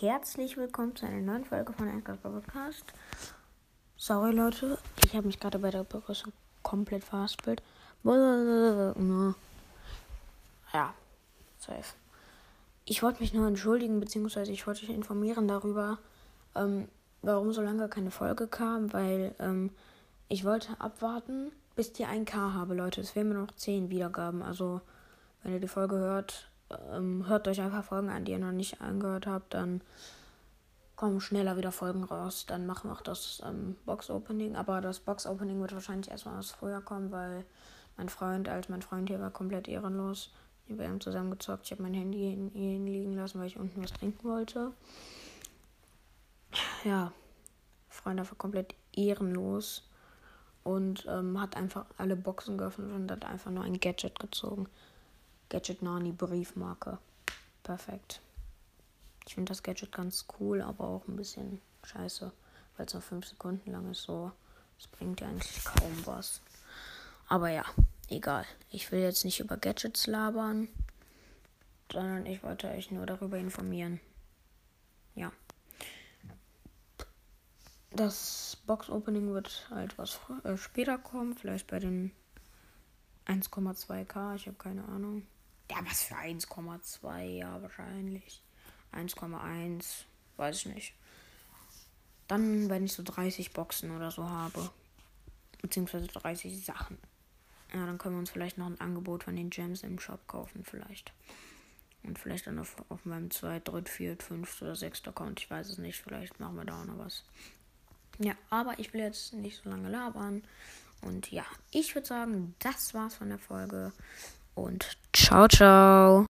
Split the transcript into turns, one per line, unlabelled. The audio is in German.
herzlich willkommen zu einer neuen Folge von Anchor Podcast. Sorry Leute, ich habe mich gerade bei der Begrüßung komplett verhaspelt. Ja, safe. Ich wollte mich nur entschuldigen, beziehungsweise ich wollte euch informieren darüber, ähm, warum so lange keine Folge kam, weil ähm, ich wollte abwarten, bis die 1K habe, Leute. Es fehlen mir noch 10 Wiedergaben. Also, wenn ihr die Folge hört, ähm, hört euch einfach Folgen an, die ihr noch nicht angehört habt. Dann kommen schneller wieder Folgen raus. Dann machen wir auch das ähm, Box-Opening. Aber das Box-Opening wird wahrscheinlich erstmal aus früher kommen, weil mein Freund, als mein Freund hier war, komplett ehrenlos. Wir haben zusammen gezockt. Ich habe mein Handy in ihn liegen lassen, weil ich unten was trinken wollte. Ja, Freund war komplett ehrenlos und ähm, hat einfach alle Boxen geöffnet und hat einfach nur ein Gadget gezogen. Gadget Nani Briefmarke. Perfekt. Ich finde das Gadget ganz cool, aber auch ein bisschen scheiße, weil es nur 5 Sekunden lang ist. So, es bringt ja eigentlich kaum was. Aber ja, egal. Ich will jetzt nicht über Gadgets labern, sondern ich wollte euch nur darüber informieren. Ja. Das Box-Opening wird halt was äh, später kommen, vielleicht bei den 1,2k, ich habe keine Ahnung. Ja, was für 1,2, ja, wahrscheinlich. 1,1, weiß ich nicht. Dann, wenn ich so 30 Boxen oder so habe, beziehungsweise 30 Sachen, ja, dann können wir uns vielleicht noch ein Angebot von den Gems im Shop kaufen, vielleicht. Und vielleicht dann auf, auf meinem 2., 3., 4., 5. oder 6. Account, ich weiß es nicht, vielleicht machen wir da auch noch was. Ja, aber ich will jetzt nicht so lange labern. Und ja, ich würde sagen, das war's von der Folge. Und ciao, ciao.